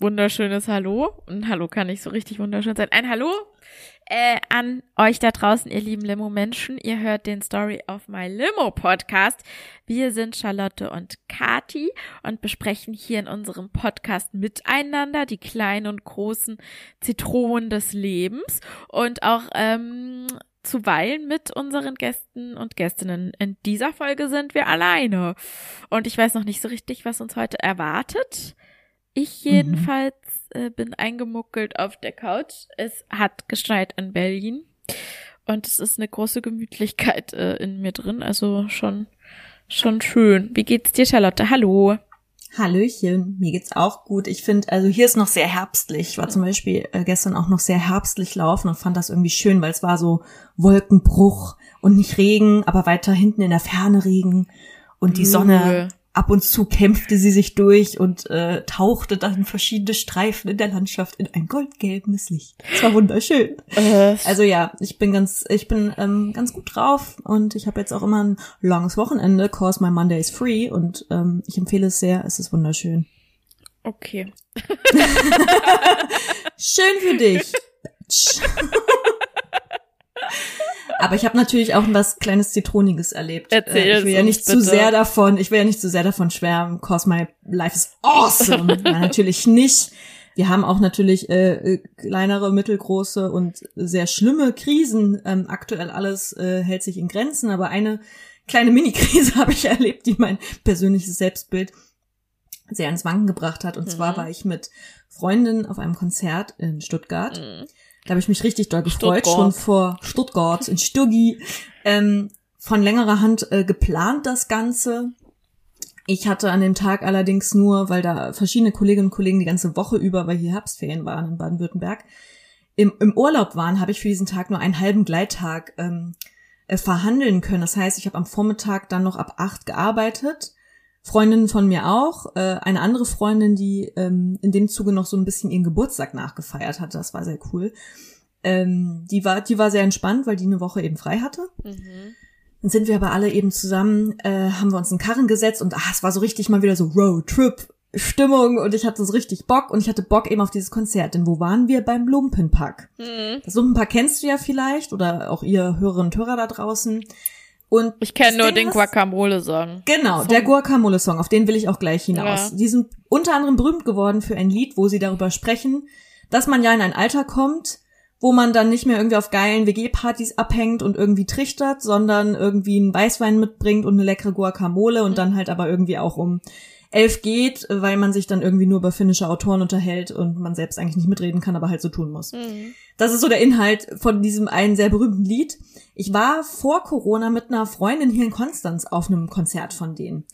wunderschönes Hallo. Und Hallo kann nicht so richtig wunderschön sein. Ein Hallo äh, an euch da draußen, ihr lieben Limo-Menschen. Ihr hört den Story of My Limo Podcast. Wir sind Charlotte und Kati und besprechen hier in unserem Podcast miteinander die kleinen und großen Zitronen des Lebens und auch ähm, zuweilen mit unseren Gästen und Gästinnen. In dieser Folge sind wir alleine. Und ich weiß noch nicht so richtig, was uns heute erwartet. Ich mhm. jedenfalls mhm. äh, bin eingemuckelt auf der Couch. Es hat geschneit in Berlin. Und es ist eine große Gemütlichkeit äh, in mir drin. Also schon, schon schön. Wie geht's dir, Charlotte? Hallo. Hallöchen, mir geht's auch gut. Ich finde, also hier ist noch sehr herbstlich. Ich war zum Beispiel äh, gestern auch noch sehr herbstlich laufen und fand das irgendwie schön, weil es war so Wolkenbruch und nicht Regen, aber weiter hinten in der Ferne Regen und die Sonne ab und zu kämpfte sie sich durch und äh, tauchte dann verschiedene Streifen in der Landschaft in ein goldgelbenes Licht. Es war wunderschön. Äh. Also ja, ich bin ganz, ich bin ähm, ganz gut drauf und ich habe jetzt auch immer ein langes Wochenende, cause my Monday is free und ähm, ich empfehle es sehr. Es ist wunderschön. Okay. Schön für dich. Aber ich habe natürlich auch was kleines Zitroniges erlebt. Erzähl äh, ich will ja nicht bitte. zu sehr davon, ich will ja nicht zu sehr davon schwärmen, cause my life is awesome. ja, natürlich nicht. Wir haben auch natürlich äh, äh, kleinere, mittelgroße und sehr schlimme Krisen. Ähm, aktuell alles äh, hält sich in Grenzen, aber eine kleine Mini-Krise habe ich erlebt, die mein persönliches Selbstbild sehr ins Wanken gebracht hat. Und mhm. zwar war ich mit Freundinnen auf einem Konzert in Stuttgart. Mhm. Da habe ich mich richtig doll gefreut, Stuttgart. schon vor Stuttgart in Stuggi. Ähm, von längerer Hand äh, geplant das Ganze. Ich hatte an dem Tag allerdings nur, weil da verschiedene Kolleginnen und Kollegen die ganze Woche über, weil hier Herbstferien waren in Baden-Württemberg, im, im Urlaub waren, habe ich für diesen Tag nur einen halben Gleittag ähm, äh, verhandeln können. Das heißt, ich habe am Vormittag dann noch ab acht gearbeitet Freundinnen von mir auch. Äh, eine andere Freundin, die ähm, in dem Zuge noch so ein bisschen ihren Geburtstag nachgefeiert hatte, das war sehr cool. Ähm, die war, die war sehr entspannt, weil die eine Woche eben frei hatte. Mhm. Dann sind wir aber alle eben zusammen, äh, haben wir uns einen Karren gesetzt und ach, es war so richtig mal wieder so Roadtrip. Stimmung und ich hatte so richtig Bock und ich hatte Bock eben auf dieses Konzert. Denn wo waren wir? Beim Lumpenpack. Mhm. Das Lumpenpack kennst du ja vielleicht oder auch ihr Hörerinnen und Hörer da draußen. Und ich kenne nur den Guacamole-Song. Genau, Song. der Guacamole-Song, auf den will ich auch gleich hinaus. Ja. Die sind unter anderem berühmt geworden für ein Lied, wo sie darüber sprechen, dass man ja in ein Alter kommt, wo man dann nicht mehr irgendwie auf geilen WG-Partys abhängt und irgendwie trichtert, sondern irgendwie einen Weißwein mitbringt und eine leckere Guacamole und mhm. dann halt aber irgendwie auch um elf geht, weil man sich dann irgendwie nur über finnische Autoren unterhält und man selbst eigentlich nicht mitreden kann, aber halt so tun muss. Mhm. Das ist so der Inhalt von diesem einen sehr berühmten Lied. Ich war vor Corona mit einer Freundin hier in Konstanz auf einem Konzert von denen.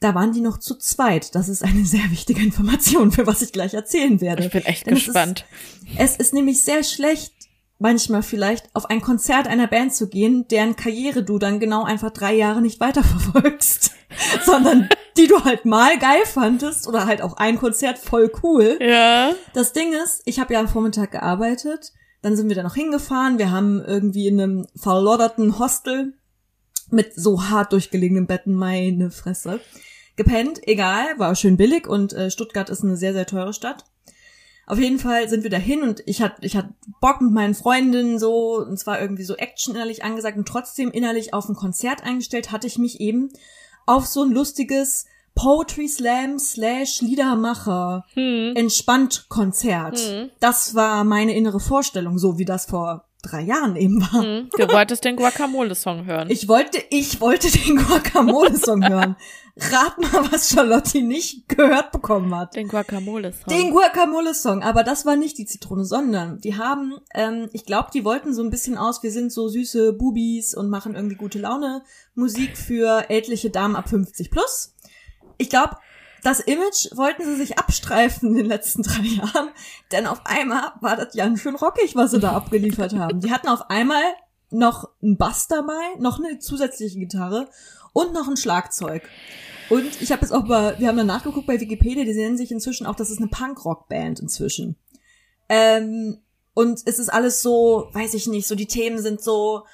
Da waren die noch zu zweit. Das ist eine sehr wichtige Information, für was ich gleich erzählen werde. Ich bin echt Denn gespannt. Es ist, es ist nämlich sehr schlecht, manchmal vielleicht auf ein Konzert einer Band zu gehen, deren Karriere du dann genau einfach drei Jahre nicht weiterverfolgst, sondern die du halt mal geil fandest oder halt auch ein Konzert voll cool. Ja. Das Ding ist, ich habe ja am Vormittag gearbeitet, dann sind wir da noch hingefahren, wir haben irgendwie in einem verlodderten Hostel mit so hart durchgelegenen Betten, meine Fresse, gepennt, egal, war schön billig und äh, Stuttgart ist eine sehr, sehr teure Stadt. Auf jeden Fall sind wir dahin und ich hatte ich hatte Bock mit meinen Freundinnen so und zwar irgendwie so Action innerlich angesagt und trotzdem innerlich auf ein Konzert eingestellt hatte ich mich eben auf so ein lustiges Poetry Slam slash Liedermacher hm. entspannt Konzert. Hm. Das war meine innere Vorstellung, so wie das vor drei Jahren eben war. Hm. Du wolltest den Guacamole-Song hören. Ich wollte, ich wollte den Guacamole-Song hören. Rat mal, was Charlotte nicht gehört bekommen hat. Den Guacamole-Song. Den Guacamole-Song. Aber das war nicht die Zitrone, sondern die haben, ähm, ich glaube, die wollten so ein bisschen aus, wir sind so süße Bubis und machen irgendwie gute Laune Musik für ältliche Damen ab 50 plus. Ich glaube, das Image wollten sie sich abstreifen in den letzten drei Jahren, denn auf einmal war das ganz schön rockig, was sie da abgeliefert haben. Die hatten auf einmal noch einen Bass dabei, noch eine zusätzliche Gitarre und noch ein Schlagzeug. Und ich habe jetzt auch bei, wir haben dann nachgeguckt bei Wikipedia, die nennen sich inzwischen auch, das ist eine Punk-Rock-Band inzwischen. Ähm, und es ist alles so, weiß ich nicht, so die Themen sind so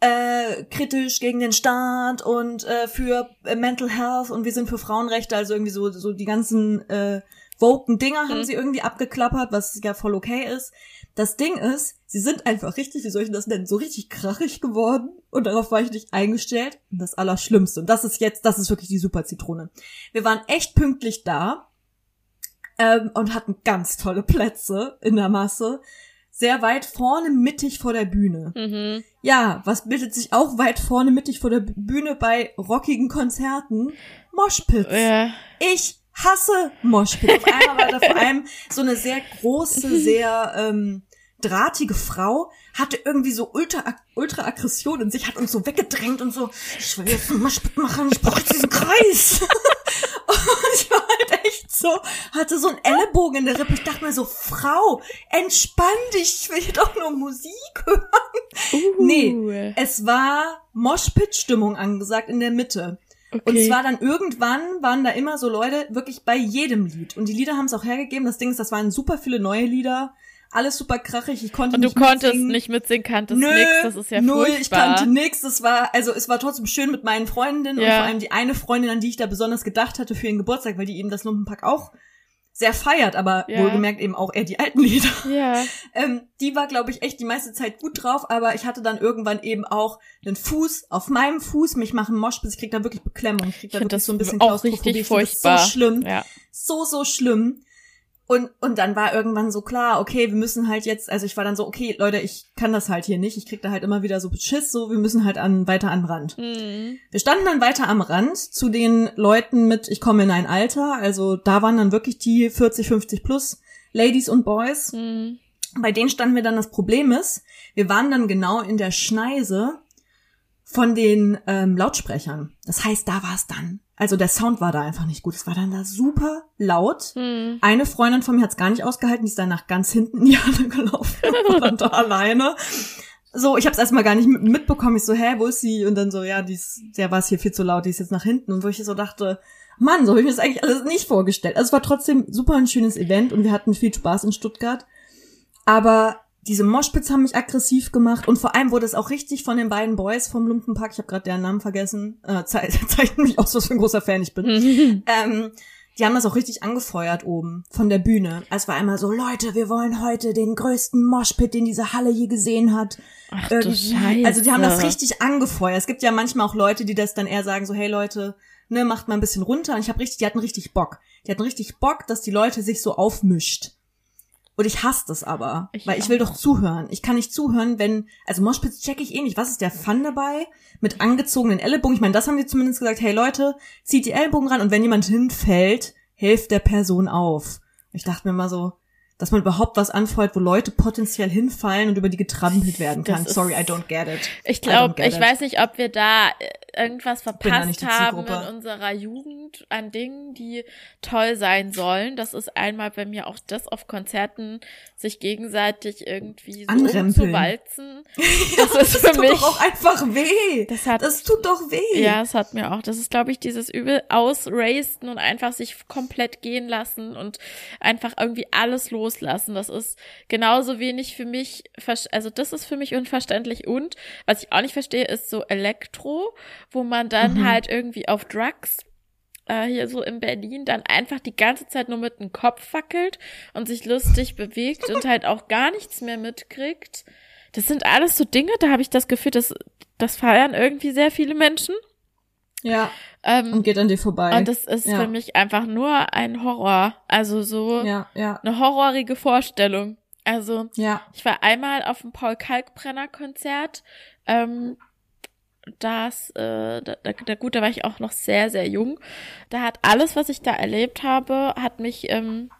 äh, kritisch gegen den Staat und äh, für äh, Mental Health und wir sind für Frauenrechte, also irgendwie so so die ganzen äh, woken Dinger haben sie irgendwie abgeklappert, was ja voll okay ist. Das Ding ist, sie sind einfach richtig, wie soll ich das nennen, so richtig krachig geworden und darauf war ich nicht eingestellt. Und das Allerschlimmste, und das ist jetzt, das ist wirklich die super Zitrone. Wir waren echt pünktlich da ähm, und hatten ganz tolle Plätze in der Masse. Sehr weit vorne mittig vor der Bühne. Mhm. Ja, was bildet sich auch weit vorne mittig vor der Bühne bei rockigen Konzerten? Moshpits. Ja. Ich hasse Moshpits. Auf einmal war da vor allem so eine sehr große, sehr ähm, drahtige Frau, hatte irgendwie so ultra, ultra Aggression in sich, hat uns so weggedrängt und so, ich will jetzt einen Moshpit machen, ich brauche jetzt diesen Kreis. und ich war so, hatte so einen Ellenbogen in der Rippe. Ich dachte mir so, Frau, entspann dich, ich will hier doch nur Musik hören. Uh. Nee, es war Moshpit-Stimmung angesagt in der Mitte. Und Okay. zwar dann irgendwann waren da immer so Leute wirklich bei jedem Lied. Und die Lieder haben es auch hergegeben. Das Ding ist, das waren super viele neue Lieder. Alles super krachig. Ich konnte Und du nicht konntest mitsingen. nicht mitsingen, kanntest Nö, nix, das ist ja null, furchtbar. ich kannte nix. Das war, also es war trotzdem schön mit meinen Freundinnen und Ja. vor allem die eine Freundin, an die ich da besonders gedacht hatte für ihren Geburtstag, weil die eben das Lumpenpack auch sehr feiert, aber Ja. wohlgemerkt eben auch eher die alten Lieder. Ja. Ähm, die war, glaube ich, echt die meiste Zeit gut drauf, aber ich hatte dann irgendwann eben auch einen Fuß auf meinem Fuß. Mich machen Moschpitz, ich krieg da wirklich Beklemmung. Ich krieg Ich da finde wirklich das so ein bisschen auch richtig Ich furchtbar. So schlimm Ja. so, so schlimm. Und, und dann war irgendwann so klar, okay, wir müssen halt jetzt, also ich war dann so, okay, Leute, ich kann das halt hier nicht. Ich krieg da halt immer wieder so Schiss, so, wir müssen halt an, weiter am Rand. Mhm. Wir standen dann weiter am Rand zu den Leuten mit, ich komme in ein Alter, also da waren dann wirklich die 40, 50 plus Ladies und Boys. Mhm. Bei denen standen wir dann, das Problem ist, wir waren dann genau in der Schneise von den ähm, Lautsprechern. Das heißt, da war es dann. Also der Sound war da einfach nicht gut. Es war dann da super laut. Mhm. Eine Freundin von mir hat es gar nicht ausgehalten, die ist dann nach ganz hinten in die Halle gelaufen und war dann da alleine. So, ich habe es erstmal gar nicht mit- mitbekommen. Ich so, hä, wo ist sie? Und dann so, ja, die ist, der war es hier viel zu laut, die ist jetzt nach hinten. Und wo ich so dachte, Mann, so habe ich mir das eigentlich alles nicht vorgestellt. Also es war trotzdem super ein schönes Event und wir hatten viel Spaß in Stuttgart. Aber diese Moshpits haben mich aggressiv gemacht und vor allem wurde es auch richtig von den beiden Boys vom Lumpenpack, ich habe gerade deren Namen vergessen, äh, ze zeichnet mich aus, was für ein großer Fan ich bin. Mhm. Ähm, die haben das auch richtig angefeuert oben von der Bühne. Es war einmal so, Leute, wir wollen heute den größten Moshpit, den diese Halle je gesehen hat. Ach du. Scheiße. Also die haben das richtig angefeuert. Es gibt ja manchmal auch Leute, die das dann eher sagen, so, hey Leute, ne, macht mal ein bisschen runter. Und ich habe richtig, die hatten richtig Bock. Die hatten richtig Bock, dass die Leute sich so aufmischt. Und ich hasse das aber, Ich weil ich will doch zuhören. Ich kann nicht zuhören, wenn, also Moshpits check ich eh nicht. Was ist der Fun dabei? Mit angezogenen Ellenbogen. Ich meine, das haben die zumindest gesagt. Hey Leute, zieht die Ellbogen ran und wenn jemand hinfällt, hilft der Person auf. Ich dachte mir mal so, dass man überhaupt was anfeuert, wo Leute potenziell hinfallen und über die getrampelt werden Das kann. ist- Sorry, I don't get it. Ich glaube, ich it. weiß nicht, ob wir da äh, irgendwas verpasst haben in unserer Jugend an Dingen, die toll sein sollen. Das ist einmal bei mir auch das auf Konzerten, sich gegenseitig irgendwie so umzuwalzen. Das ist Das für tut mich. doch auch einfach weh. Das hat Das tut doch weh. Ja, es hat mir auch. Das ist, glaube ich, dieses übel ausrasten und einfach sich komplett gehen lassen und einfach irgendwie alles loslassen. Das ist genauso wenig für mich, also das ist für mich unverständlich. Und was ich auch nicht verstehe, ist so Elektro, wo man dann Mhm. halt irgendwie auf Drugs äh, hier so in Berlin dann einfach die ganze Zeit nur mit dem Kopf wackelt und sich lustig bewegt und halt auch gar nichts mehr mitkriegt. Das sind alles so Dinge, da habe ich das Gefühl, dass das feiern irgendwie sehr viele Menschen. Ja, Ähm, und geht an dir vorbei. und das ist Ja. für mich einfach nur ein Horror. Also so ja, ja, eine horrorige Vorstellung. Also ja. ich war einmal auf dem Paul Kalkbrenner Konzert. Ähm, das, äh, da, da, da- gut, da war ich auch noch sehr, sehr jung. Da hat alles, was ich da erlebt habe, hat mich ähm,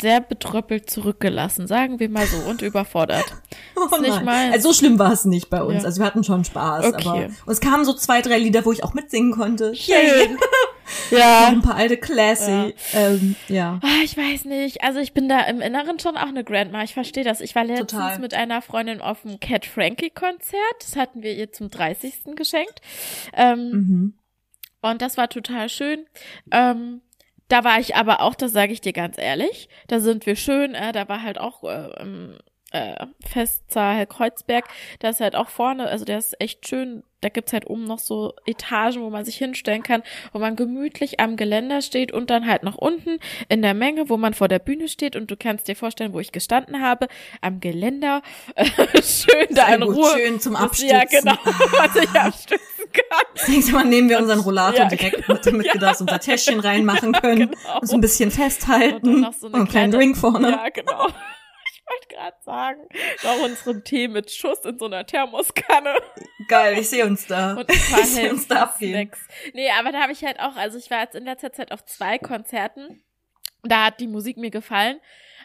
sehr betröppelt zurückgelassen, sagen wir mal so, und überfordert. Oh nicht meins. Also so schlimm war es nicht bei uns. Ja. Also wir hatten schon Spaß. Okay. Aber und es kamen so zwei, drei Lieder, wo ich auch mitsingen konnte. Schön. Ja. ein paar alte Classy. Ja. Ähm, ja. Ah, ich weiß nicht. Also ich bin da im Inneren schon auch eine Grandma. Ich verstehe das. Ich war letztens Total. mit einer Freundin auf dem Cat Frankie Konzert. Das hatten wir ihr zum 30. geschenkt. Ähm, Mhm. Und das war total schön. Ähm, da war ich aber auch, das sage ich dir ganz ehrlich, da sind wir schön, äh, da war halt auch äh, äh, Festsaal Kreuzberg, da ist halt auch vorne, also der ist echt schön, da gibt's halt oben noch so Etagen, wo man sich hinstellen kann, wo man gemütlich am Geländer steht und dann halt nach unten in der Menge, wo man vor der Bühne steht und du kannst dir vorstellen, wo ich gestanden habe, am Geländer, schön da in Ruhe. Schön zum Abstützen. Ja, genau, was ich abstützen kann. Das nächste Mal nehmen wir unseren Rollator Ja, direkt genau, mit, damit wir da so unser Täschchen reinmachen können, genau. uns ein bisschen Und festhalten dann und, noch so eine einen kleinen kleine- Drink vorne. Ja, genau. Wollte gerade sagen, noch unseren Tee mit Schuss in so einer Thermoskanne. Geil, ich sehe uns da. Und ein paar ich sehe uns da abgehen. Nee, aber da habe ich halt auch, also ich war jetzt in letzter Zeit auf zwei Konzerten. Da hat die Musik mir gefallen,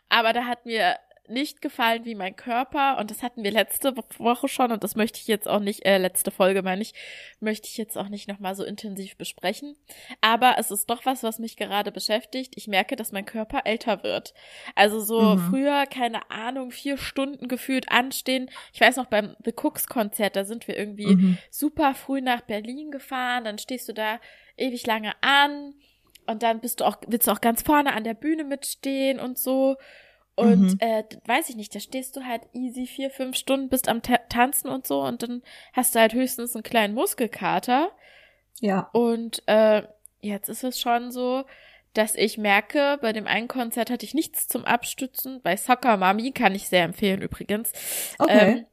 aber da hat mir nicht gefallen wie mein Körper und das hatten wir letzte Woche schon und das möchte ich jetzt auch nicht, äh, letzte Folge meine ich, möchte ich jetzt auch nicht nochmal so intensiv besprechen. Aber es ist doch was, was mich gerade beschäftigt. Ich merke, dass mein Körper älter wird. Also so Mhm. früher, keine Ahnung, vier Stunden gefühlt anstehen. Ich weiß noch beim The Cooks Konzert, da sind wir irgendwie Mhm. super früh nach Berlin gefahren, dann stehst du da ewig lange an und dann bist du auch, willst du auch ganz vorne an der Bühne mitstehen und so. Und Mhm. äh, weiß ich nicht, da stehst du halt easy vier, fünf Stunden, bist am Ta Tanzen und so und dann hast du halt höchstens einen kleinen Muskelkater. Ja. Und äh, jetzt ist es schon so, dass ich merke, bei dem einen Konzert hatte ich nichts zum Abstützen. Bei Soccer Mami kann ich sehr empfehlen übrigens. Okay. Ähm,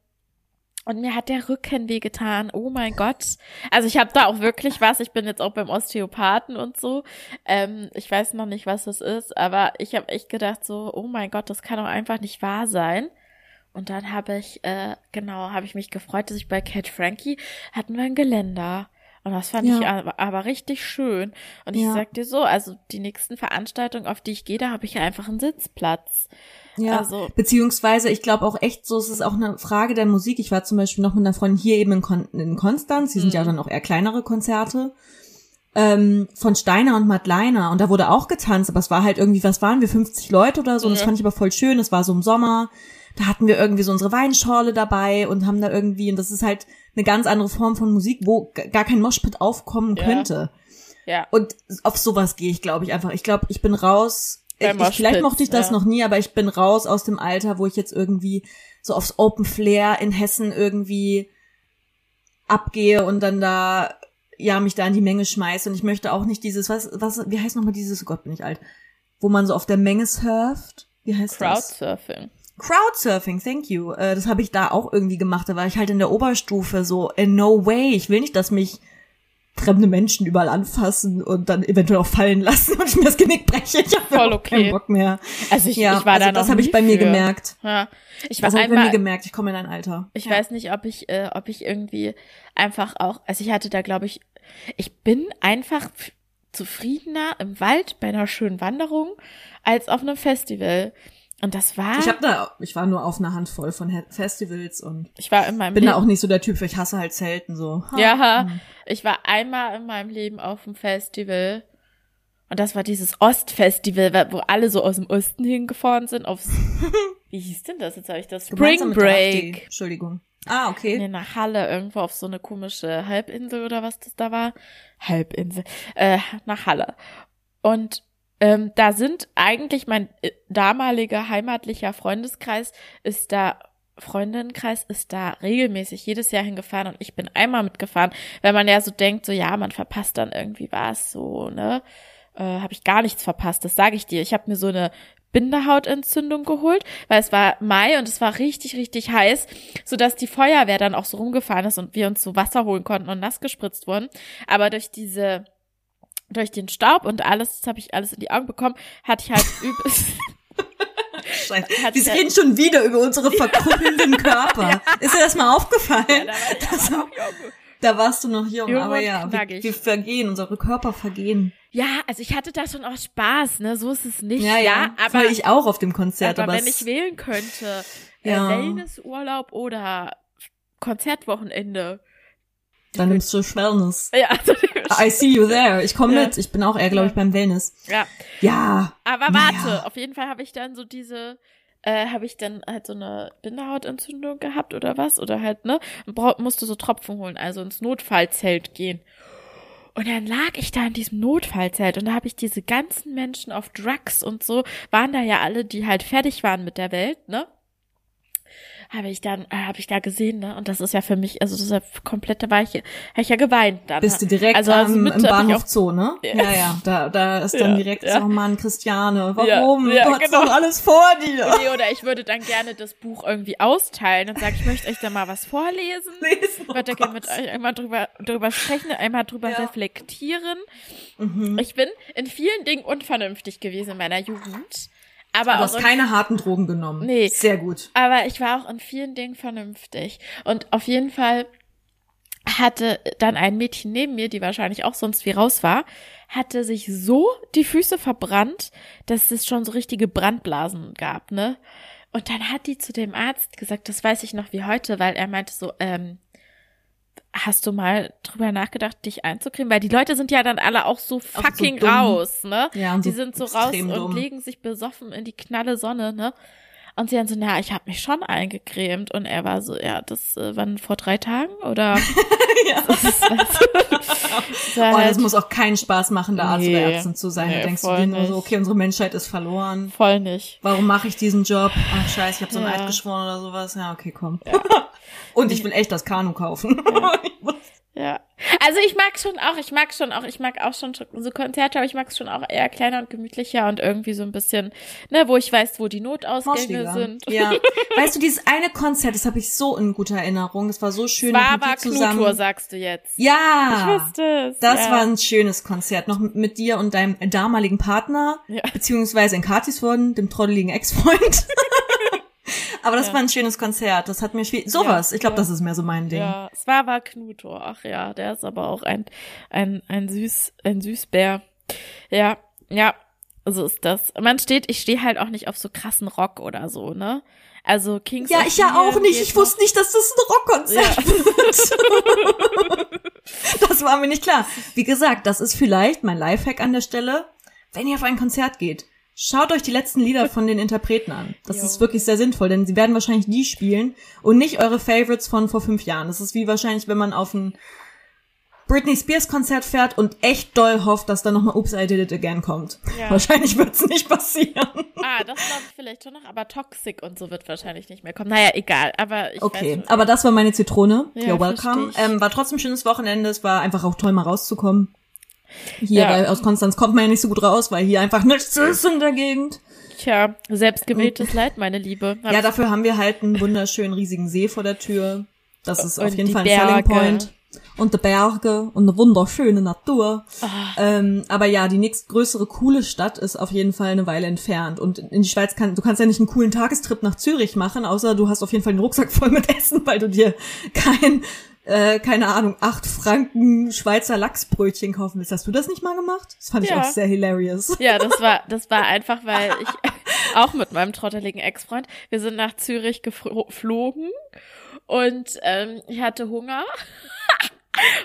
und mir hat der Rücken wehgetan. Oh mein Gott. Also ich habe da auch wirklich was. Ich bin jetzt auch beim Osteopathen und so. Ähm, ich weiß noch nicht, was das ist, aber ich habe echt gedacht so, oh mein Gott, das kann doch einfach nicht wahr sein. Und dann habe ich, äh, genau, habe ich mich gefreut, dass ich bei Cat Frankie hatten wir ein Geländer. Und das fand Ja. ich aber, aber richtig schön. Und ich Ja. sag dir so, also die nächsten Veranstaltungen, auf die ich gehe, da habe ich einfach einen Sitzplatz. Ja, Also- beziehungsweise ich glaube auch echt so, es ist auch eine Frage der Musik. Ich war zum Beispiel noch mit einer Freundin hier eben in, Kon in Konstanz, die sind Mhm. ja dann auch eher kleinere Konzerte, ähm, von Steiner und Matt Leiner und da wurde auch getanzt, aber es war halt irgendwie, was waren wir, 50 Leute oder so und das fand ich aber voll schön, es war so im Sommer, da hatten wir irgendwie so unsere Weinschorle dabei und haben da irgendwie, und das ist halt eine ganz andere Form von Musik, wo gar kein Moshpit aufkommen Ja. könnte. Ja. Und auf sowas gehe ich, glaube ich, einfach. Ich glaube, ich bin raus. Ich, ich, vielleicht mochte ich das ja. noch nie, aber ich bin raus aus dem Alter, wo ich jetzt irgendwie so aufs Open Flair in Hessen irgendwie abgehe und dann da ja mich da in die Menge schmeiße und ich möchte auch nicht dieses was was wie heißt nochmal dieses oh Gott bin ich alt wo man so auf der Menge surft wie heißt das Crowdsurfing. Crowdsurfing, thank you. Äh, das habe ich da auch irgendwie gemacht. Da war ich halt in der Oberstufe so, in no way. Ich will nicht, dass mich fremde Menschen überall anfassen und dann eventuell auch fallen lassen und ich mir das Genick breche. Ich habe Voll okay. keinen Bock mehr. Also ich, ja, ich war also da das noch habe ich bei mir für. gemerkt. Ja. Ich war Das habe ich bei mir einmal, gemerkt. Ich komme in ein Alter. ich ja. weiß nicht, ob ich, äh, ob ich irgendwie einfach auch, also ich hatte da, glaube ich, ich bin einfach zufriedener im Wald bei einer schönen Wanderung als auf einem Festival. Und das war, Ich habe da, ich war nur auf einer Handvoll von He- Festivals und ich war in meinem bin Leben, da auch nicht so der Typ, für ich hasse halt Zelten so. Ha. ja, ich war einmal in meinem Leben auf dem Festival. Und das war dieses Ostfestival, wo alle so aus dem Osten hingefahren sind aufs, wie hieß denn das? Jetzt habe ich das Spring. Break. Entschuldigung. Ah, okay. Nee, nach Halle, irgendwo auf so eine komische Halbinsel oder was das da war. Halbinsel. Äh, nach Halle. Und ähm, da sind eigentlich mein äh, damaliger heimatlicher Freundeskreis ist da Freundinnenkreis ist da regelmäßig jedes Jahr hingefahren und ich bin einmal mitgefahren, weil man ja so denkt, so ja, man verpasst dann irgendwie was, so, ne? Äh, habe ich gar nichts verpasst, das sage ich dir. Ich habe mir so eine Bindehautentzündung geholt, weil es war Mai und es war richtig, richtig heiß, sodass die Feuerwehr dann auch so rumgefahren ist und wir uns so Wasser holen konnten und nass gespritzt wurden. Aber durch diese, durch den Staub und alles, das habe ich alles in die Augen bekommen, hatte ich halt übelst. Scheiße. Hat Wir ja- reden schon wieder über unsere verkrüppelnden Körper. Ist dir das mal aufgefallen? Ja, da war. Da warst du noch jung, Jung aber ja, wir, wir vergehen, unsere Körper vergehen. Ja, also ich hatte da schon auch Spaß, ne? So ist es nicht. Ja, ja, aber voll ich auch auf dem Konzert, aber aber, wenn ich wählen könnte, Ja. äh, Wellnessurlaub oder Konzertwochenende. dann nimmst du Wellness. Ja, also, I see you there. Ich komme Ja. mit. Ich bin auch eher, glaube ich, beim Wellness. ja. Ja. Aber warte, auf jeden Fall habe ich dann so diese, äh, habe ich dann halt so eine Bindehautentzündung gehabt oder was? Oder halt, ne? Und musste so Tropfen holen, also ins Notfallzelt gehen. Und dann lag ich da in diesem Notfallzelt und da habe ich diese ganzen Menschen auf Drugs und so, waren da ja alle, die halt fertig waren mit der Welt, ne? Habe ich dann, äh, habe ich da gesehen, ne? Und das ist ja für mich, also das ist ja komplett, da war ich, habe ich ja geweint dann. Bist du direkt also, am, also mit, im Bahnhof auch- Zoo, ne? Ja. Ja, ja, da, da ist dann Ja, direkt ja. so, Mann, Christiane, warum? Ja, du hast genau. doch alles vor dir. Nee, oder ich würde dann gerne das Buch irgendwie austeilen und sagen, ich möchte euch da mal was vorlesen. Lesen. Ich würde gerne mit euch einmal drüber, drüber sprechen, einmal drüber reflektieren. Mhm. Ich bin in vielen Dingen unvernünftig gewesen in meiner Jugend. Aber Du hast in keine harten Drogen genommen. Nee. Sehr gut. Aber ich war auch in vielen Dingen vernünftig. Und auf jeden Fall hatte dann ein Mädchen neben mir, die wahrscheinlich auch sonst wie raus war, hatte sich so die Füße verbrannt, dass es schon so richtige Brandblasen gab, ne? Und dann hat die zu dem Arzt gesagt, das weiß ich noch wie heute, weil er meinte so, ähm, hast du mal drüber nachgedacht, dich einzucremen? Weil die Leute sind ja dann alle auch so so fucking dumm. raus, ne? Ja, und die so sind so raus extrem und dumm. legen sich besoffen in die knalle Sonne, ne? Und sie dann so, na, ich habe mich schon eingecremt. Und er war so, ja, das äh, wann vor drei Tagen oder? Ja. Das ist, weißt du, Oh, das muss auch keinen Spaß machen, da Arzt oder Nee. Ärztin zu sein. Nee, da denkst du dir nur so, okay, unsere Menschheit ist verloren. voll nicht. Warum mache ich diesen Job? Ach scheiße, ich habe so einen Ja. Eid geschworen oder sowas. Ja, okay, komm. Und ich will echt das Kanu kaufen. Ja. Also ich mag schon auch, ich mag schon auch, ich mag auch schon so Konzerte, aber ich mag es schon auch eher kleiner und gemütlicher und irgendwie so ein bisschen, ne, wo ich weiß, wo die Notausgänge sind. Ja. Weißt du, dieses eine Konzert, das habe ich so in guter Erinnerung. Das war so schön. War aber. Klutor, sagst du jetzt. Ja. Ich wusste es. Das ja. war ein schönes Konzert. Noch mit- mit dir und deinem damaligen Partner, Ja. beziehungsweise in Katis worden, dem trotteligen Ex-Freund. Aber das Ja. war ein schönes Konzert. Das hat mir viel. Sowas. Ja, ich glaube, ja. das ist mehr so mein Ding. Ja, es war aber Knutor. Ach ja, der ist aber auch ein, ein, ein süß, ein Süßbär. Ja, ja, so ist das. Man steht, ich stehe halt auch nicht auf so krassen Rock oder so, ne? Also Kings Ja, ich ja auch nicht. Ich wusste nicht, dass das ein Rockkonzert wird. Das war mir nicht klar. Wie gesagt, das ist vielleicht mein Lifehack an der Stelle. Wenn ihr auf ein Konzert geht, schaut euch die letzten Lieder von den Interpreten an. Das Jo. ist wirklich sehr sinnvoll, denn sie werden wahrscheinlich die spielen und nicht eure Favorites von vor fünf Jahren. Das ist wie wahrscheinlich, wenn man auf ein Britney Spears Konzert fährt und echt doll hofft, dass da nochmal Oops, I Did It Again kommt. Ja. Wahrscheinlich wird's nicht passieren. Ah, das glaube ich vielleicht schon noch, aber Toxic und so wird wahrscheinlich nicht mehr kommen. Naja, egal, aber ich Okay, aber das war meine Zitrone. Ja, You're welcome. Ähm, war trotzdem ein schönes Wochenende. Es war einfach auch toll, mal rauszukommen. Hier, Ja. weil aus Konstanz kommt man ja nicht so gut raus, weil hier einfach nichts ist in der Gegend. Tja, selbstgewähltes Leid, meine Liebe. Hab Ja, dafür haben wir halt einen wunderschönen riesigen See vor der Tür. Das ist auf jeden Fall ein Selling Berge. Point. Und die Berge und eine wunderschöne Natur. Ah. Ähm, aber ja, die nächstgrößere coole Stadt ist auf jeden Fall eine Weile entfernt. Und in die Schweiz kann, du kannst ja nicht einen coolen Tagestrip nach Zürich machen, außer du hast auf jeden Fall den Rucksack voll mit Essen, weil du dir kein, äh, keine Ahnung, acht Franken Schweizer Lachsbrötchen kaufen willst. Hast du das nicht mal gemacht? Das fand ich Ja. auch sehr hilarious. Ja, das war, das war einfach, weil ich auch mit meinem trotteligen Ex-Freund, wir sind nach Zürich geflogen und ähm, ich hatte Hunger.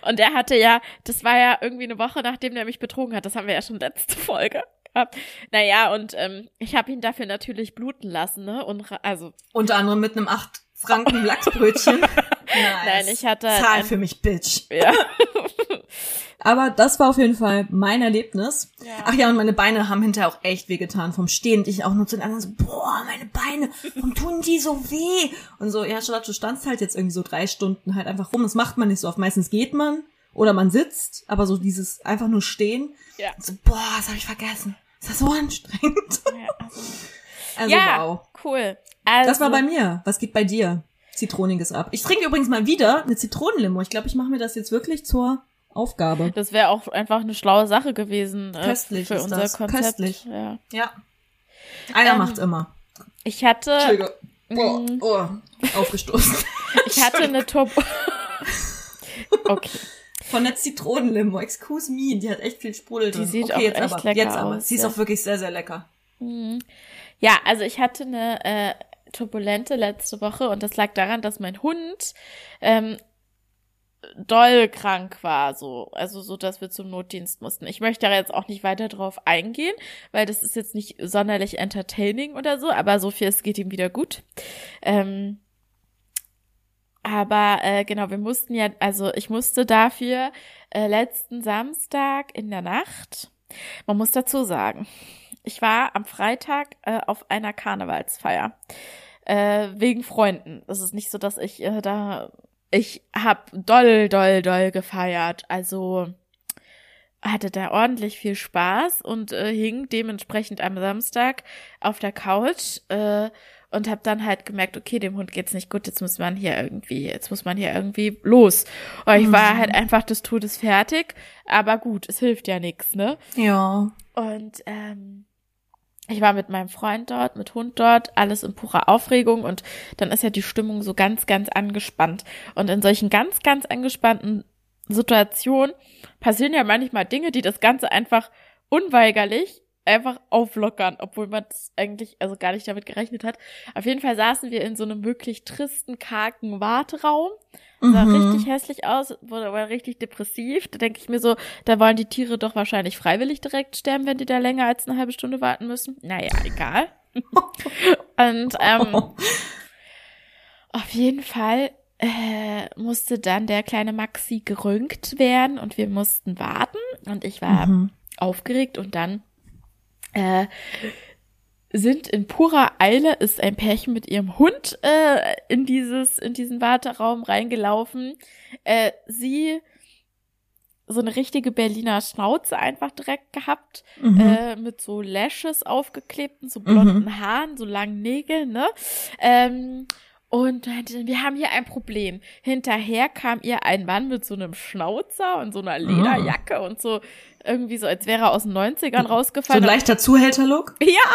Und er hatte ja, das war ja irgendwie eine Woche, nachdem der mich betrogen hat. Das haben wir ja schon letzte Folge gehabt. Naja, und ähm, ich habe ihn dafür natürlich bluten lassen, ne? Und also, Unter anderem mit einem acht Franken Lachsbrötchen. Nice. Nein, ich hatte, Zahl ähm, für mich, Bitch. ja. Aber das war auf jeden Fall mein Erlebnis. Ja. Ach ja, und meine Beine haben hinterher auch echt wehgetan vom Stehen. Ich auch nur zu den anderen so, boah, meine Beine, warum tun die so weh? Und so, ja, Charlotte, du standst halt jetzt irgendwie so drei Stunden halt einfach rum. Das macht man nicht so oft. Meistens geht man oder man sitzt, aber so dieses einfach nur stehen. Ja. Und so, boah, das habe ich vergessen. Das ist so anstrengend. Ja, also, Also ja wow. cool. Also, Das war bei mir. Was geht bei dir? Zitroniges ab. Ich trinke übrigens mal wieder eine Zitronenlimo. Ich glaube, ich mache mir das jetzt wirklich zur Aufgabe. Das wäre auch einfach eine schlaue Sache gewesen äh, Köstlich für ist unser das. Konzept. Köstlich. Ja. Ja. Einer Ähm, macht's immer. Ich hatte, Entschuldigung. Oh, mm. oh, aufgestoßen. ich hatte eine Turbo. okay. Von der Zitronenlimo, excuse me, die hat echt viel Sprudel Die drin. sieht okay, auch jetzt echt aber, lecker jetzt aber. aus, Sie ist ja. auch wirklich sehr, sehr lecker. Mhm. Ja, also ich hatte eine äh, turbulente letzte Woche und das lag daran, dass mein Hund ähm, doll krank war, so also so, dass wir zum Notdienst mussten. Ich möchte da jetzt auch nicht weiter drauf eingehen, weil das ist jetzt nicht sonderlich entertaining oder so, aber so viel es geht ihm wieder gut. Ähm, aber äh, genau, wir mussten ja, also ich musste dafür äh, letzten Samstag in der Nacht, man muss dazu sagen, ich war am Freitag äh, auf einer Karnevalsfeier. äh, wegen Freunden. Es ist nicht so, dass ich äh, da, ich hab doll, doll, doll gefeiert. Also hatte da ordentlich viel Spaß und äh, hing dementsprechend am Samstag auf der Couch äh, und habe dann halt gemerkt, okay, dem Hund geht's nicht gut, jetzt muss man hier irgendwie, jetzt muss man hier irgendwie los. Und ich war mhm. halt einfach des Todes fertig, aber gut, es hilft ja nichts, ne? Ja. Und ähm, ich war mit meinem Freund dort, mit Hund dort, alles in purer Aufregung und dann ist ja die Stimmung so ganz, ganz angespannt. Und in solchen ganz, ganz angespannten Situationen passieren ja manchmal Dinge, die das Ganze einfach unweigerlich einfach auflockern, obwohl man das eigentlich also gar nicht damit gerechnet hat. Auf jeden Fall saßen wir in so einem wirklich tristen, kargen Warteraum. Sah mhm. richtig hässlich aus, wurde aber richtig depressiv. Da denke ich mir so, da wollen die Tiere doch wahrscheinlich freiwillig direkt sterben, wenn die da länger als eine halbe Stunde warten müssen. Naja, egal. Und ähm, auf jeden Fall äh, musste dann der kleine Maxi geröntgt werden und wir mussten warten. Und ich war mhm. aufgeregt und dann äh, sind in purer Eile ist ein Pärchen mit ihrem Hund äh, in dieses in diesen Warteraum reingelaufen. Äh, sie so eine richtige Berliner Schnauze einfach direkt gehabt, mhm. äh, mit so Lashes aufgeklebten, so blonden mhm. Haaren, so langen Nägeln, ne? Ähm, und wir haben hier ein Problem. Hinterher kam ihr ein Mann mit so einem Schnauzer und so einer Lederjacke oh. und so irgendwie so, als wäre er aus den 90ern rausgefallen. So ein leichter Zuhälter-Look? Ja,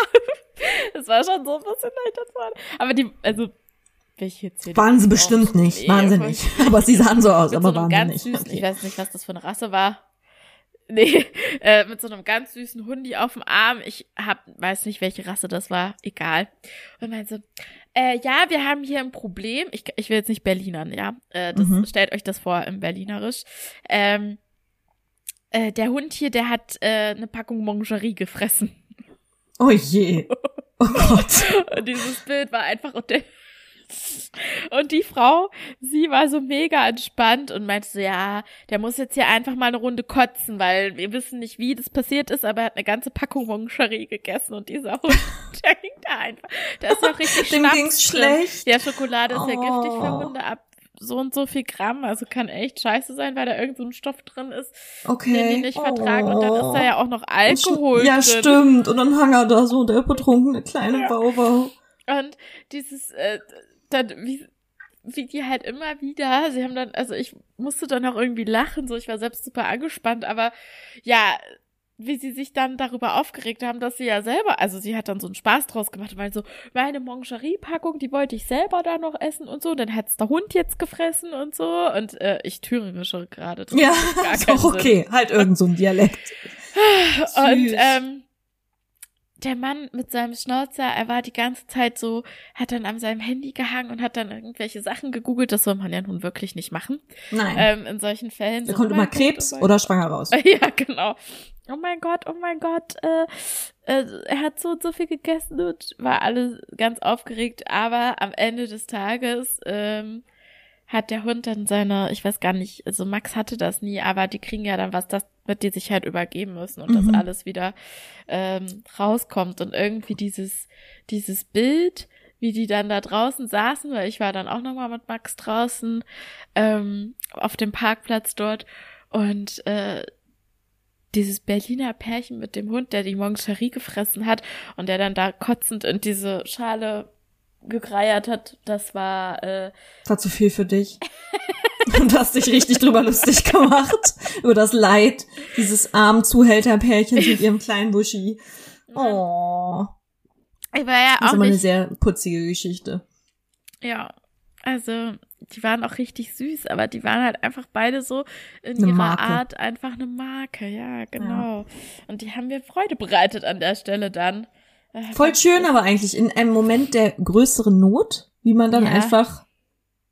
das war schon so ein bisschen leichter Zuhälter. Aber die, also, welche jetzt Waren sie bestimmt nicht, nee, waren sie nicht. Aber sie sahen so aus, aber so waren ganz sie nicht. Süßen, okay. Ich weiß nicht, was das für eine Rasse war. Nee, äh, mit so einem ganz süßen Hundi auf dem Arm. Ich hab, weiß nicht, welche Rasse das war. Egal. Und meinte so, äh, ja, wir haben hier ein Problem. Ich, ich will jetzt nicht Berlinern, ja. Äh, das, mhm. Stellt euch das vor im Berlinerisch. Ähm, äh, der Hund hier, der hat äh, eine Packung Mangerie gefressen. Oh je. Oh Gott. und dieses Bild war einfach und der und die Frau, sie war so mega entspannt und meinte so, ja, der muss jetzt hier einfach mal eine Runde kotzen, weil wir wissen nicht, wie das passiert ist, aber er hat eine ganze Packung Moncherie gegessen und dieser Hund, der ging da einfach. Da ist noch richtig Dem ging's schlecht. Ja, Schokolade ist oh. ja giftig für oh. Hunde ab so und so viel Gramm, also kann echt scheiße sein, weil da irgend so ein Stoff drin ist, okay. den die nicht oh. vertragen. Und dann ist da ja auch noch Alkohol ja, drin. Ja, stimmt. Und dann hang er da so, der betrunkene kleine ja. Bauer. Und dieses, äh, dann, wie, wie die halt immer wieder, sie haben dann, also ich musste dann auch irgendwie lachen, so ich war selbst super angespannt, aber ja, wie sie sich dann darüber aufgeregt haben, dass sie ja selber, also sie hat dann so einen Spaß draus gemacht, weil so, meine Moncherie-Packung, die wollte ich selber da noch essen und so, dann hat's der Hund jetzt gefressen und so und äh, ich thüringische gerade. Ja, ist auch okay, Sinn. halt irgend so ein Dialekt. und ähm, der Mann mit seinem Schnauzer, er war die ganze Zeit so, hat dann an seinem Handy gehangen und hat dann irgendwelche Sachen gegoogelt. Das soll man ja nun wirklich nicht machen. Nein. Ähm, in solchen Fällen. Da so, kommt immer Krebs oder schwanger raus. ja, genau. Oh mein Gott, oh mein Gott, äh, äh, er hat so und so viel gegessen und war alles ganz aufgeregt. Aber am Ende des Tages ähm, hat der Hund dann seine, ich weiß gar nicht, also Max hatte das nie, aber die kriegen ja dann was, das wird die sich halt übergeben müssen und mhm. das alles wieder ähm, rauskommt und irgendwie dieses dieses Bild, wie die dann da draußen saßen, weil ich war dann auch nochmal mit Max draußen ähm, auf dem Parkplatz dort und äh, dieses Berliner Pärchen mit dem Hund, der die Moncherie gefressen hat und der dann da kotzend in diese Schale gegreiert hat, das war äh, das war zu viel für dich. Und hast dich richtig drüber lustig gemacht über das Leid dieses armen Zuhälterpärchens mit ihrem kleinen Buschi. Oh. Ich war ja auch das ist immer eine sehr putzige Geschichte. Ja, also die waren auch richtig süß, aber die waren halt einfach beide so in eine ihrer Marke. Art einfach eine Marke. Ja, genau. Ja. Und die haben mir Freude bereitet an der Stelle dann. Äh, Voll schön, aber eigentlich in einem Moment der größeren Not, wie man dann ja. einfach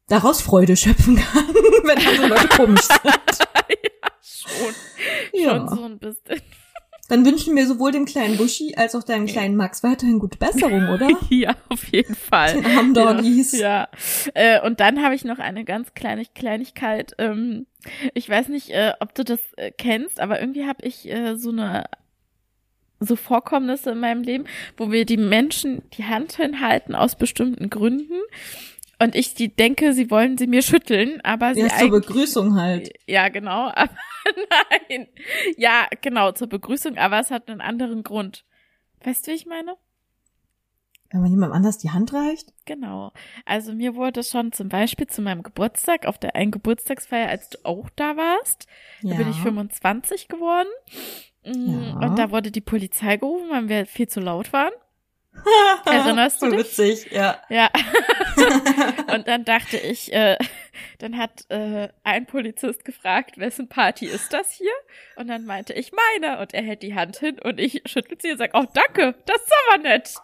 daraus Freude schöpfen kann, wenn andere Leute komisch sind. ja, schon. Ja. Schon so ein bisschen. Dann wünschen wir sowohl dem kleinen Buschi als auch deinem kleinen Max weiterhin gute Besserung, oder? ja, auf jeden Fall. Den armen Doggies. Ja. ja. Äh, und dann habe ich noch eine ganz kleine Kleinigkeit. Ähm, ich weiß nicht, äh, ob du das äh, kennst, aber irgendwie habe ich äh, so eine so Vorkommnisse in meinem Leben, wo wir die Menschen die Hand hinhalten aus bestimmten Gründen und ich die denke, sie wollen sie mir schütteln, aber sie Ja, zur Begrüßung halt. ja, genau, aber nein. Ja, genau, zur Begrüßung, aber es hat einen anderen Grund. Weißt du, wie ich meine? Wenn man jemandem anders die Hand reicht? Genau. Also mir wurde schon zum Beispiel zu meinem Geburtstag, auf der einen Geburtstagsfeier, als du auch da warst, da bin ich 25 geworden. Mm, Ja. Und da wurde die Polizei gerufen, weil wir viel zu laut waren. Erinnerst du dich? witzig, ja. Ja. und dann dachte ich, äh, dann hat äh, ein Polizist gefragt, wessen Party ist das hier? Und dann meinte ich meine. Und er hält die Hand hin und ich schüttel sie und sag, oh danke, das ist aber nett.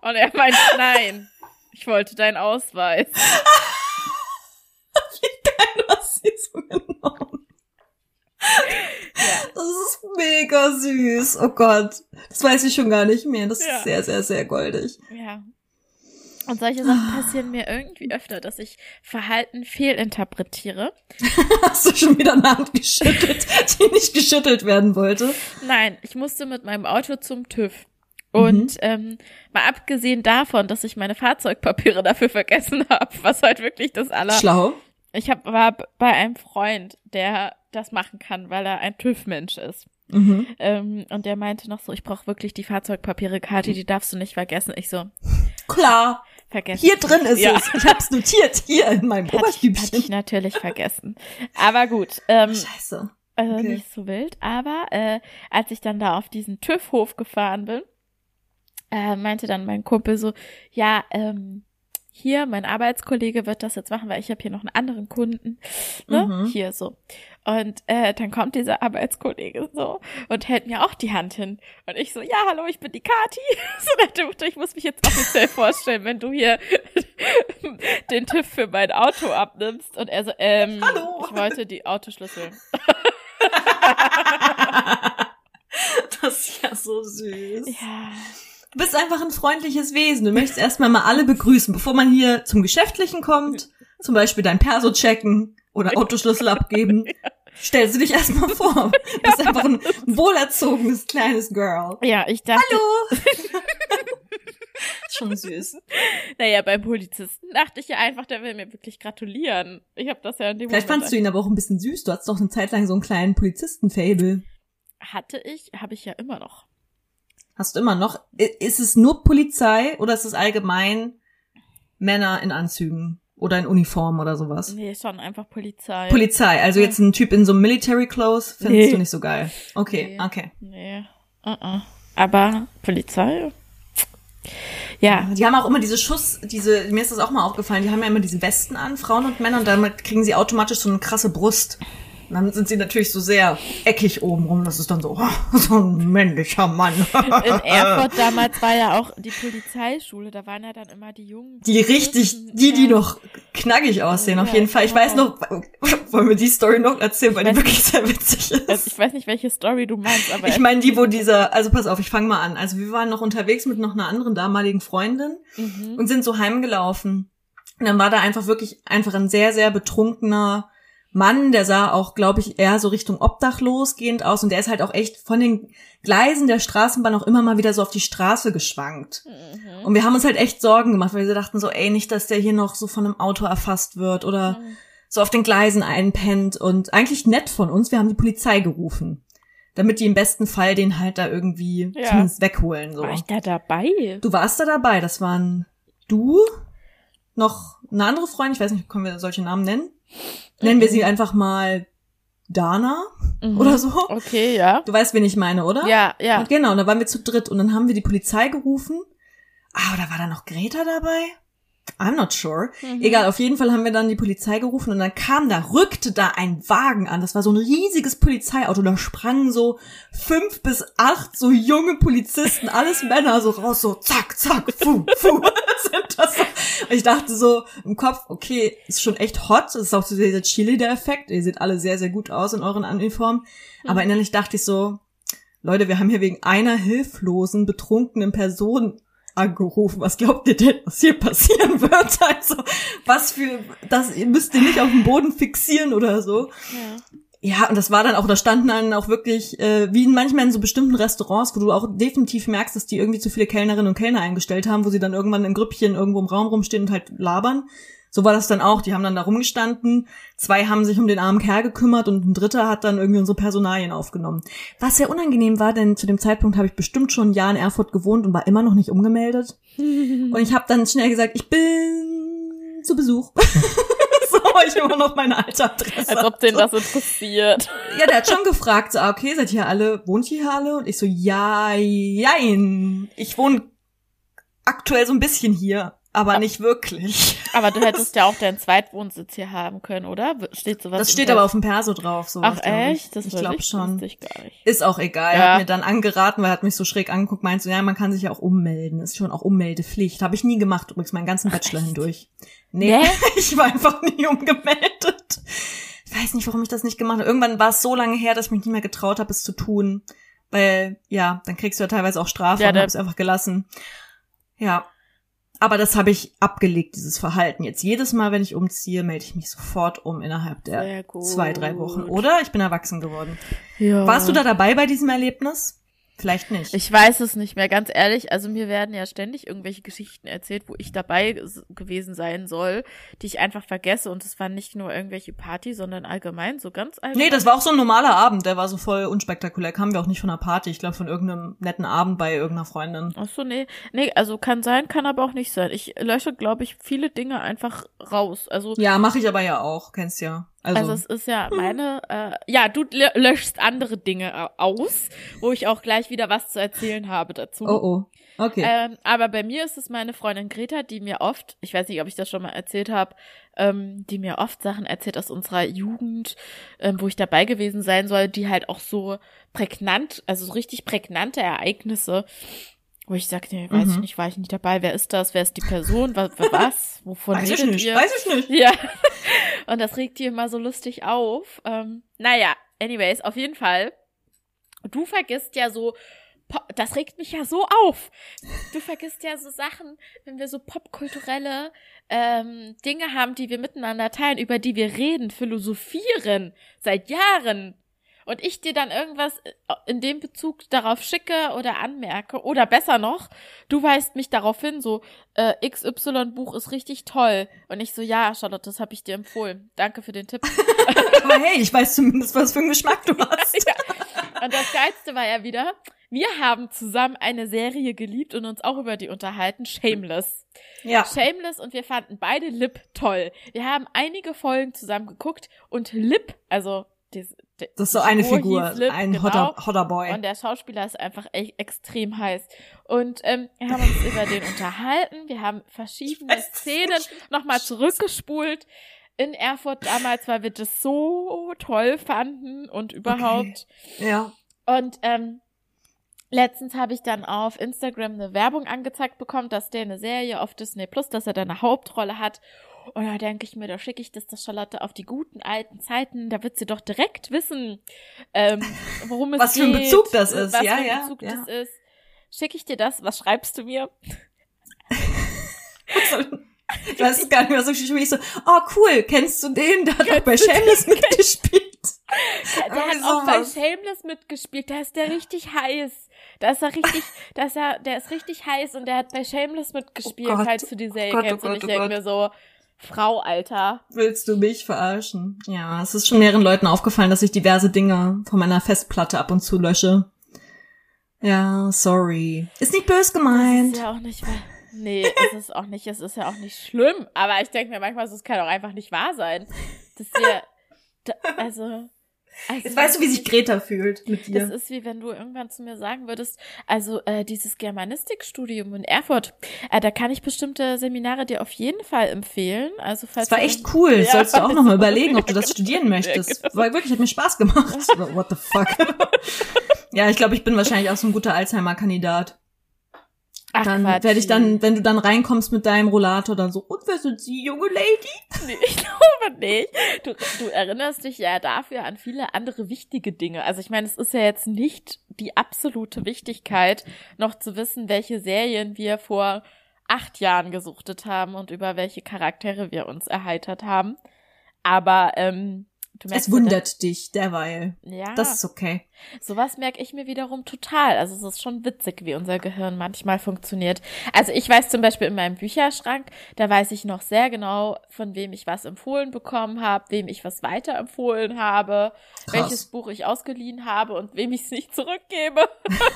Und er meint, nein, ich wollte deinen Ausweis. Du hast sie so genommen. Ja. Das ist mega süß. Oh Gott. Das weiß ich schon gar nicht mehr. Das Ja. ist sehr, sehr, sehr goldig. Ja. Und solche Sachen passieren mir irgendwie öfter, dass ich Verhalten fehlinterpretiere. Hast du schon wieder eine Hand geschüttelt, die nicht geschüttelt werden wollte? Nein, ich musste mit meinem Auto zum TÜV. Und Mhm. ähm, mal abgesehen davon, dass ich meine Fahrzeugpapiere dafür vergessen habe, was halt wirklich das aller. Schlau. Ich hab, war bei einem Freund, der das machen kann, weil er ein TÜV-Mensch ist. Mhm. Ähm, und der meinte noch so, ich brauche wirklich die Fahrzeugpapiere, Kati, die darfst du nicht vergessen. Ich so, Klar. vergessen. Hier drin ist Ja. es. Ich hab's notiert. Hier in meinem Hatte ich, hatte ich Oberstübchen. natürlich vergessen. Aber gut. Ähm, Scheiße. Okay. nicht so wild. Aber äh, als ich dann da auf diesen TÜV-Hof gefahren bin, äh, meinte dann mein Kumpel so, ja, ähm, hier, mein Arbeitskollege wird das jetzt machen, weil ich habe hier noch einen anderen Kunden, ne? Mhm. Hier so. Und äh, dann kommt dieser Arbeitskollege so und hält mir auch die Hand hin. Und ich so, ja, hallo, ich bin die Kati. So ich muss mich jetzt offiziell vorstellen, wenn du hier den TÜV für mein Auto abnimmst. Und er so, ähm, Hallo. ich wollte die Autoschlüssel. Das ist ja so süß. Ja. Du bist einfach ein freundliches Wesen. Du möchtest erstmal mal alle begrüßen, bevor man hier zum Geschäftlichen kommt. Zum Beispiel dein Perso checken oder Autoschlüssel abgeben. Stellst du dich erstmal vor. Du bist einfach ein wohlerzogenes kleines Girl. Ja, ich dachte, Hallo. Schon süß. naja, beim Polizisten dachte ich ja einfach, der will mir wirklich gratulieren. Ich habe das ja in dem Vielleicht Moment fandst du ihn aber auch ein bisschen süß. Du hattest doch eine Zeit lang so einen kleinen Polizisten-Fable. hatte ich, habe ich ja immer noch. Hast du immer noch. Ist es nur Polizei oder ist es allgemein Männer in Anzügen oder in Uniform oder sowas? Nee, schon einfach Polizei. Polizei, also jetzt ein Typ in so einem Military Clothes, findest Nee. du nicht so geil. Okay, Nee. okay. nee. Uh -uh. Aber Polizei? Ja. Die haben auch immer diese Schuss, diese, mir ist das auch mal aufgefallen, die haben ja immer diese Westen an, Frauen und Männer, und damit kriegen sie automatisch so eine krasse Brust. Und dann sind sie natürlich so sehr eckig oben rum. Das ist dann so, so ein männlicher Mann. In Erfurt damals war ja auch die Polizeischule, da waren ja dann immer die Jungen. Die richtig, die, die noch knackig aussehen, auf Ja, jeden Fall. Ich weiß genau. noch, wollen wir die Story noch erzählen, weil die weiß wirklich sehr witzig ist. Also ich weiß nicht, welche Story du meinst, aber Ich meine die, wo dieser, also pass auf, ich fange mal an. Also wir waren noch unterwegs mit noch einer anderen damaligen Freundin mhm. und sind so heimgelaufen. Und dann war da einfach wirklich einfach ein sehr, sehr betrunkener Mann, der sah auch, glaube ich, eher so Richtung obdachlos gehend aus und der ist halt auch echt von den Gleisen der Straßenbahn auch immer mal wieder so auf die Straße geschwankt. Mhm. Und wir haben uns halt echt Sorgen gemacht, weil wir dachten so, ey, nicht, dass der hier noch so von einem Auto erfasst wird oder Mhm. so auf den Gleisen einpennt und eigentlich nett von uns, wir haben die Polizei gerufen. Damit die im besten Fall den halt da irgendwie Ja. zumindest wegholen. So. War ich da dabei? Du warst da dabei, das waren du, noch eine andere Freundin, ich weiß nicht, können wir solche Namen nennen? Nennen wir sie einfach mal Dana Mhm. oder so. Okay, ja. Du weißt, wen ich meine, oder? Ja, ja. Und genau, und da waren wir zu dritt und dann haben wir die Polizei gerufen. Ah, oder war da noch Greta dabei? I'm not sure. Mhm. Egal, auf jeden Fall haben wir dann die Polizei gerufen und dann kam da, rückte da ein Wagen an. Das war so ein riesiges Polizeiauto. Da sprangen so fünf bis acht so junge Polizisten, alles Männer, so raus, so zack, zack, fu, fu. Sind das so. Und ich dachte so im Kopf, okay, ist schon echt hot. Das ist auch so dieser Chili der Effekt. Ihr seht alle sehr, sehr gut aus in euren Uniformen. Aber innerlich dachte ich so, Leute, wir haben hier wegen einer hilflosen, betrunkenen Person angerufen. Was glaubt ihr denn, was hier passieren wird? Also, was für, das, ihr müsst ihr nicht auf dem Boden fixieren oder so. ja. Ja, und das war dann auch, da standen dann auch wirklich, äh, wie manchmal in so bestimmten Restaurants, wo du auch definitiv merkst, dass die irgendwie zu viele Kellnerinnen und Kellner eingestellt haben, wo sie dann irgendwann in Grüppchen irgendwo im Raum rumstehen und halt labern. So war das dann auch. Die haben dann da rumgestanden. Zwei haben sich um den armen Kerl gekümmert und ein dritter hat dann irgendwie unsere Personalien aufgenommen. Was sehr unangenehm war, denn zu dem Zeitpunkt habe ich bestimmt schon ein Jahr in Erfurt gewohnt und war immer noch nicht umgemeldet. und ich habe dann schnell gesagt, ich bin zu Besuch. so, ich immer noch meine alte Adresse. Als ob den das interessiert. Ja, der hat schon gefragt, so, ah, okay, seid ihr alle, wohnt ihr alle? Und ich so, ja, jein. Ich wohne aktuell so ein bisschen hier aber nicht wirklich. Aber du hättest ja auch deinen Zweitwohnsitz hier haben können, oder? Steht sowas? Das steht aber auf dem Perso drauf. Sowas, Ach echt? Ich, das ich glaube schon. Ich gar nicht. Ist auch egal. Ja. Er hat mir dann angeraten, weil er hat mich so schräg angeguckt, meint so, ja, man kann sich ja auch ummelden. Ist schon auch Ummeldepflicht. Habe ich nie gemacht, übrigens meinen ganzen Bachelor echt? hindurch. Nee, Nee? ich war einfach nie umgemeldet. Ich weiß nicht, warum ich das nicht gemacht habe. Irgendwann war es so lange her, dass ich mich nicht mehr getraut habe, es zu tun. Weil, ja, dann kriegst du ja teilweise auch Strafe Ja, und es einfach gelassen. Ja. Aber das habe ich abgelegt, dieses Verhalten. Jetzt jedes Mal, wenn ich umziehe, melde ich mich sofort um innerhalb der zwei, drei Wochen. Oder? Ich bin erwachsen geworden. Ja. Warst du da dabei bei diesem Erlebnis? Vielleicht nicht. Ich weiß es nicht mehr, ganz ehrlich. Also mir werden ja ständig irgendwelche Geschichten erzählt, wo ich dabei gewesen sein soll, die ich einfach vergesse. Und es waren nicht nur irgendwelche Party, sondern allgemein, so ganz allgemein. nee, das war auch so ein normaler Abend. Der war so voll unspektakulär. Kamen wir auch nicht von einer Party. Ich glaube, von irgendeinem netten Abend bei irgendeiner Freundin. Ach so, nee. Nee, also kann sein, kann aber auch nicht sein. Ich lösche, glaube ich, viele Dinge einfach raus. Also, Ja, mache ich aber ja auch. Kennst ja. Also, also es ist ja meine, äh, ja, du lö- löschst andere Dinge au- aus, wo ich auch gleich wieder was zu erzählen habe dazu. oh oh. Okay. Ähm, aber bei mir ist es meine Freundin Greta, die mir oft, ich weiß nicht, ob ich das schon mal erzählt habe, ähm, die mir oft Sachen erzählt aus unserer Jugend, ähm, wo ich dabei gewesen sein soll, die halt auch so prägnant, also so richtig prägnante Ereignisse, wo ich sage, nee, weiß Mhm. ich nicht, war ich nicht dabei, wer ist das, wer ist die Person, was, was, wovon weiß ich redet nicht. ihr? Weiß ich nicht. Ja. Und das regt die immer so lustig auf. Ähm, naja, anyways, auf jeden Fall. Du vergisst ja so, das regt mich ja so auf. Du vergisst ja so Sachen, wenn wir so popkulturelle ähm, Dinge haben, die wir miteinander teilen, über die wir reden, philosophieren seit Jahren. Und ich dir dann irgendwas äh, in dem Bezug darauf schicke oder anmerke. Oder besser noch, du weist mich darauf hin, so, äh, XY-Buch ist richtig toll. Und ich so, ja, Charlotte, das habe ich dir empfohlen. Danke für den Tipp. Aber hey, ich weiß zumindest, was für einen Geschmack du hast. ja. Und das Geilste war ja wieder, wir haben zusammen eine Serie geliebt und uns auch über die unterhalten, Shameless. Ja. Shameless und wir fanden beide Lip toll. Wir haben einige Folgen zusammen geguckt und Lip, also die, Das ist so eine Figur. hieß Lip, ein genau. hotter, hotter Boy. Und der Schauspieler ist einfach echt extrem heiß. Und ähm, wir haben uns über den unterhalten. Wir haben verschiedene Szenen nochmal zurückgespult in Erfurt damals, weil wir das so toll fanden und überhaupt. ja. Und ähm, letztens habe ich dann auf Instagram eine Werbung angezeigt bekommen, dass der eine Serie auf Disney Plus, dass er da eine Hauptrolle hat. Und da denke ich mir, da schicke ich das der Charlotte auf die guten alten Zeiten. Da wird sie doch direkt wissen, ähm, worum es Was geht. für ein Bezug das ist. Was Ja, für ein ja, Bezug ja. das ist. Schicke ich dir das? Was schreibst du mir? Du hast es gar nicht mehr so geschrieben. Ich so, oh cool, kennst du den? Der hat auch bei Shameless mitgespielt. Der, der hat auch bei. Shameless mitgespielt. Da ist der richtig heiß. Da ist er richtig, da ist er, der ist richtig heiß und der hat bei Shameless mitgespielt, Oh Gott. falls du die Serie Oh Gott, kennst. oh und ich oh denke mir so, Frau, Alter. Willst du mich verarschen? Ja, es ist schon mehreren Leuten aufgefallen, dass ich diverse Dinge von meiner Festplatte ab und zu lösche. Ja, sorry. Ist nicht böse Das gemeint. ist ja auch nicht, nee, es ist auch nicht, es ist ja auch nicht schlimm. Aber ich denke mir manchmal, es kann auch einfach nicht wahr sein. Dass wir, also, also Jetzt weißt du, wie sich Greta fühlt mit Das dir. ist wie wenn du irgendwann zu mir sagen würdest, also äh, dieses Germanistikstudium in Erfurt, äh, da kann ich bestimmte Seminare dir auf jeden Fall empfehlen. Also falls Das war echt cool. Ja, Sollst du auch weiß noch mal ich. überlegen, ob du das studieren möchtest. Genau. Weil wirklich, hat mir Spaß gemacht. What the fuck? ja, ich glaube, ich bin wahrscheinlich auch so ein guter Alzheimer-Kandidat. Ach, Dann werde ich dann, wenn du dann reinkommst mit deinem Rollator, dann so, und wer sind Sie, junge Lady? Nee, ich glaube nicht. Du, du erinnerst dich ja dafür an viele andere wichtige Dinge. Also ich meine, es ist ja jetzt nicht die absolute Wichtigkeit, noch zu wissen, welche Serien wir vor acht Jahren gesuchtet haben und über welche Charaktere wir uns erheitert haben. Aber ähm, Es wundert dich derweil. dann- Ja. Das ist okay. Sowas merke ich mir wiederum total. Also es ist schon witzig, wie unser Gehirn manchmal funktioniert. Also ich weiß zum Beispiel in meinem Bücherschrank, da weiß ich noch sehr genau, von wem ich was empfohlen bekommen habe, wem ich was weiterempfohlen habe, Krass. welches Buch ich ausgeliehen habe und wem ich es nicht zurückgebe.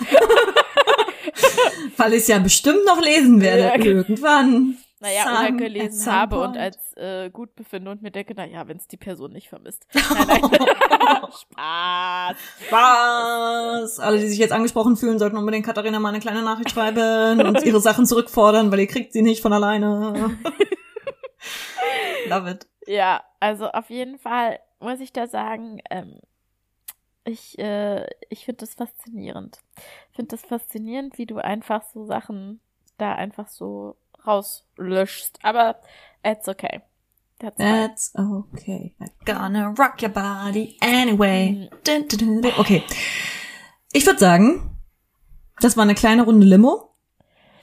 Weil ich es ja bestimmt noch lesen werde Ja. irgendwann. Naja, oder gelesen habe und point. als äh, gut befinde und mir denke, naja, wenn es die Person nicht vermisst. Nein, nein. Spaß. Was? Alle, die sich jetzt angesprochen fühlen, sollten unbedingt Katharina mal eine kleine Nachricht schreiben und ihre Sachen zurückfordern, weil ihr kriegt sie nicht von alleine. Love it. Ja, also auf jeden Fall muss ich da sagen, ähm, ich, äh, ich finde das faszinierend. Ich finde das faszinierend, wie du einfach so Sachen da einfach so rauslöschst. Aber it's okay. That's. That's okay. I'm gonna rock your body anyway. Dun. Okay. Ich würde sagen, das war eine kleine Runde Limo.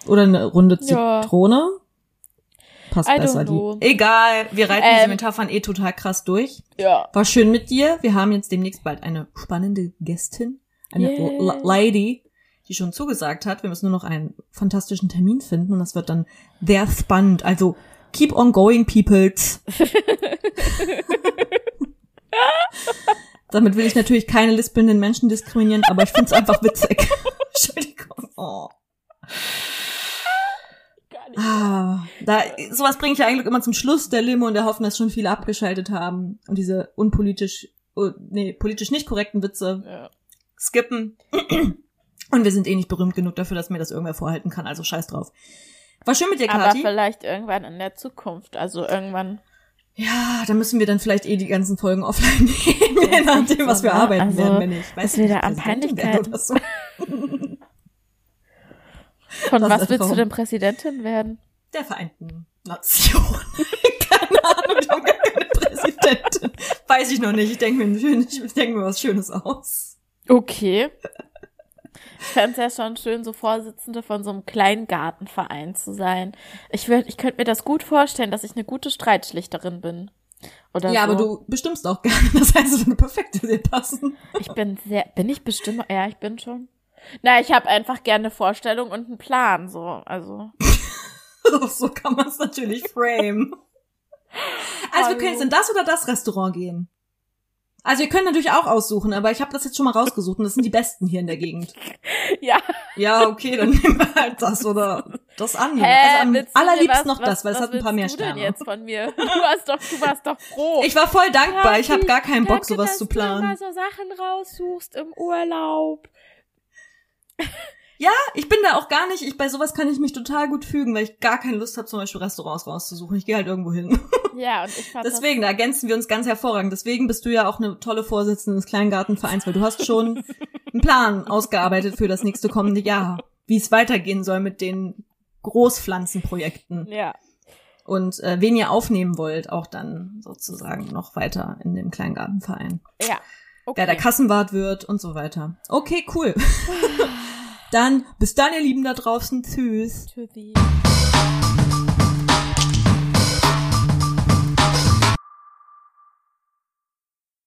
Oder eine Runde Ja. Zitrone. Passt I besser die. Egal, wir reiten diese Ähm. Metaphern eh total krass durch. Ja. War schön mit dir. Wir haben jetzt demnächst bald eine spannende Gästin, eine Yeah. Lady, die schon zugesagt hat. Wir müssen nur noch einen fantastischen Termin finden und das wird dann sehr spannend. Also keep on going, peoples. Damit will ich natürlich keine lispelnden Menschen diskriminieren, aber ich finde es einfach witzig. Entschuldigung. Oh. Gar nicht. Ah, da, sowas bringe ich ja eigentlich immer zum Schluss der Limo und der Hoffen, dass schon viele abgeschaltet haben und diese unpolitisch, oh, nee, politisch nicht korrekten Witze Ja. skippen. Und wir sind eh nicht berühmt genug dafür, dass mir das irgendwer vorhalten kann, also scheiß drauf. War schön mit dir, Aber Kathi. vielleicht irgendwann in der Zukunft. Also irgendwann. Ja, da müssen wir dann vielleicht eh die ganzen Folgen offline nehmen, je nachdem, so, was wir ne? arbeiten Also, werden, wenn ich weiß nicht, da an werde oder so. Von Das was willst du denn Präsidentin werden? Der Vereinten Nationen. keine Ahnung, ich habe gar keine Präsidentin. Weiß ich noch nicht. Ich denke mir, ich denke mir was Schönes aus. Okay. Ich fände es ja schon schön, so Vorsitzende von so einem Kleingartenverein zu sein. Ich, würd, ich könnte mir das gut vorstellen, dass ich eine gute Streitschlichterin bin. Oder ja, so. aber du bestimmst auch gerne. Das heißt, es würde perfekt zu dir passen. Ich bin sehr, bin ich bestimmt, ja, ich bin schon. Na, ich habe einfach gerne eine Vorstellung und einen Plan, so, also. so kann man es natürlich frame. Also wir können jetzt in das oder das Restaurant gehen. Also wir können natürlich auch aussuchen, aber ich habe das jetzt schon mal rausgesucht und das sind die besten hier in der Gegend. Ja, Ja, okay, dann nehmen wir halt das oder das andere. hä, also am du allerliebsten was, noch das, weil es hat ein paar mehr willst du denn Sterne. jetzt von mir? Du warst doch, du warst doch froh. Ich war voll dankbar. Ich habe gar keinen Bock, danke, sowas dass zu Du immer planen. so Sachen raussuchst im Urlaub. Ja, ich bin da auch gar nicht. Ich bei sowas kann ich mich total gut fügen, weil ich gar keine Lust habe, zum Beispiel Restaurants rauszusuchen. Ich gehe halt irgendwo hin. Ja, und ich fand Deswegen, da ergänzen wir uns ganz hervorragend. Deswegen bist du ja auch eine tolle Vorsitzende des Kleingartenvereins, weil du hast schon einen Plan ausgearbeitet für das nächste kommende Jahr, wie es weitergehen soll mit den Großpflanzenprojekten ja. und äh, wen ihr aufnehmen wollt, auch dann sozusagen noch weiter in dem Kleingartenverein. Ja. Okay. Wer der Kassenwart wird und so weiter. Okay, cool. dann bis dann, ihr Lieben da draußen. Tschüss. Tschüssi.